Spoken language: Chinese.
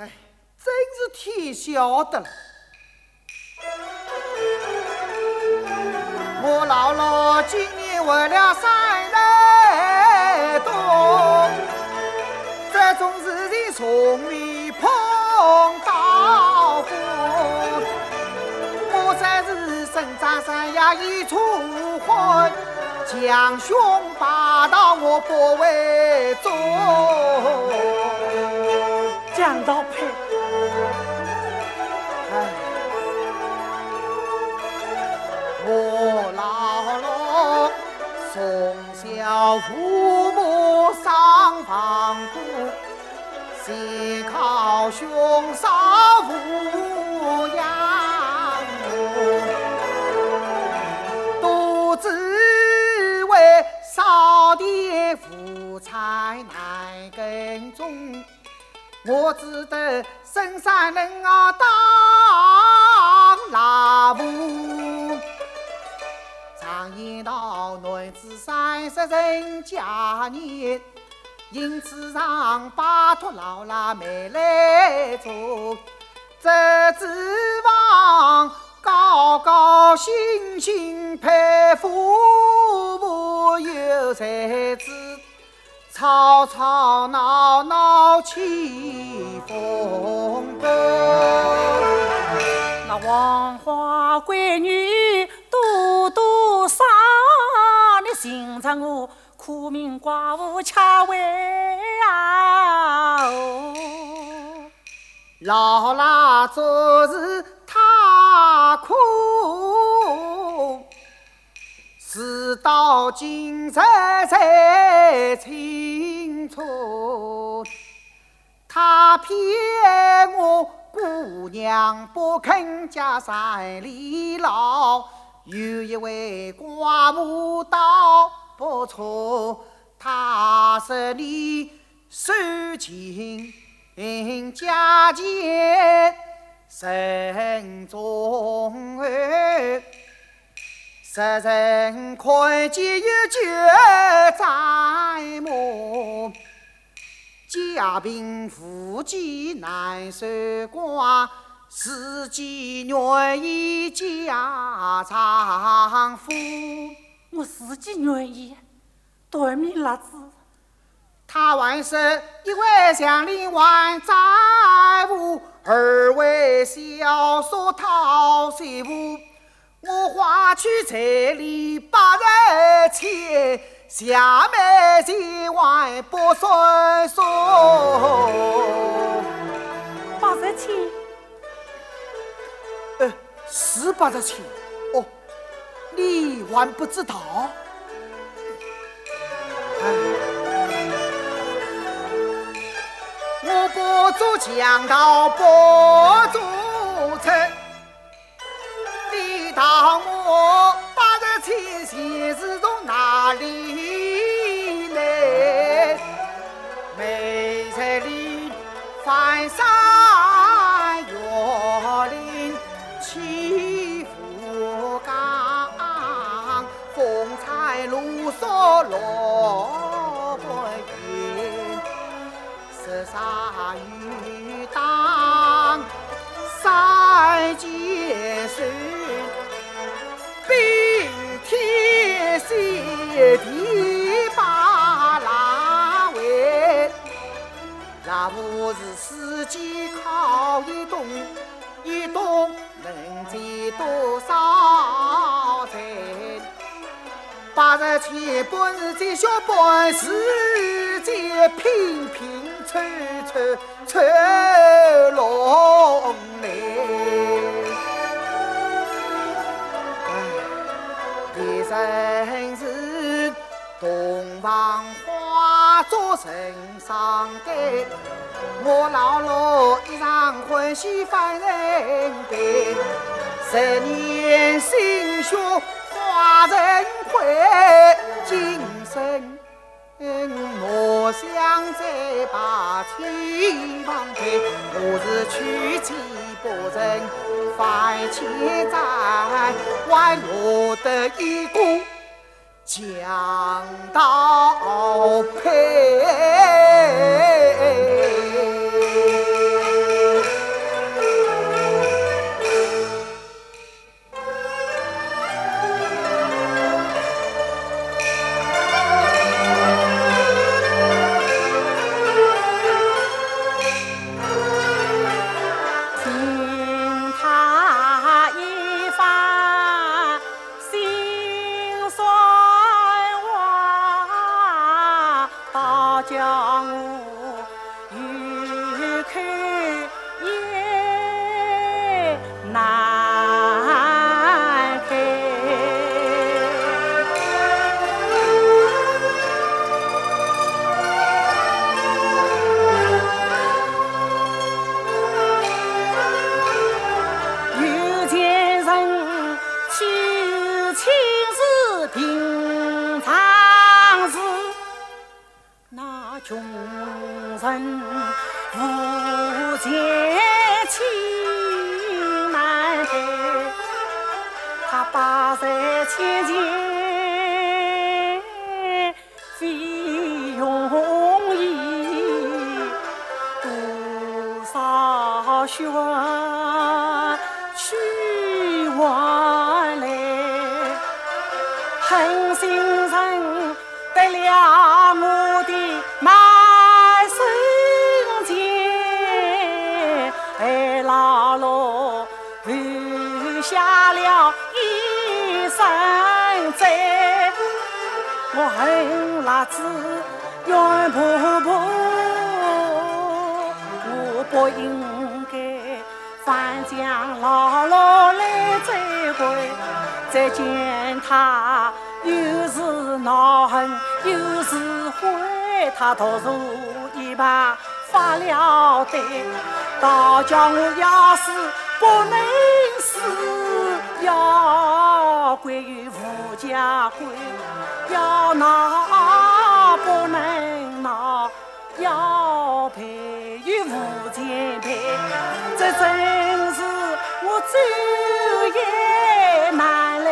哎，真是天晓得了。我姥姥今年为了三代多，这种事情从未碰到过。我才是生长山呀一出婚，将兄把到我不为重。难道配，哎，我老罗从小父母丧房苦，先靠兄嫂抚我只得深山人啊当拉夫，常言道男子三十人家年，因此让拜托老拉妹来做，这指望高高兴兴配夫妇有才子。吵吵闹闹起风波，那黄花闺女多多伤，你寻着我苦命寡妇吃为啊！老拉做事今日才清楚，他骗我姑娘不肯嫁山里老，有一位寡母倒不错，他是你收进家前慎重儿。十人看见有酒在目，家贫富贱难守寡，自己愿意嫁丈夫。我自己愿意，对面辣子。他还是一位乡里还债务，二位小说讨媳妇。去彩礼八十七，下面千万不算数。八十千？呃，是八十千。哦，你还不知道？我不做强盗，不做贼。当我我八十千钱是从哪里来？没在里翻山越岭起伏岗，风餐露宿落不平，十杀四季靠一冬，一冬能赚多少钱？八十千本是再小本事，再拼拼凑凑凑拢来。哎，第三是。洞房花做人上盖，我老罗一场欢喜犯人悲。十年心血化成灰，今生莫想再把情放开。我是娶妻不成犯千债，还落得一个。讲道配。教我。穷人无钱起难题他八十千钱就容易多少血去换来狠心人我恨辣子冤婆婆，我不应该翻江姥姥来追归，再见他又是恼恨又是悔，他投入一旁发了呆，倒叫我要是不能死。要归于吴家归，要拿不能拿，要赔无钱赔，这真是我走也难来。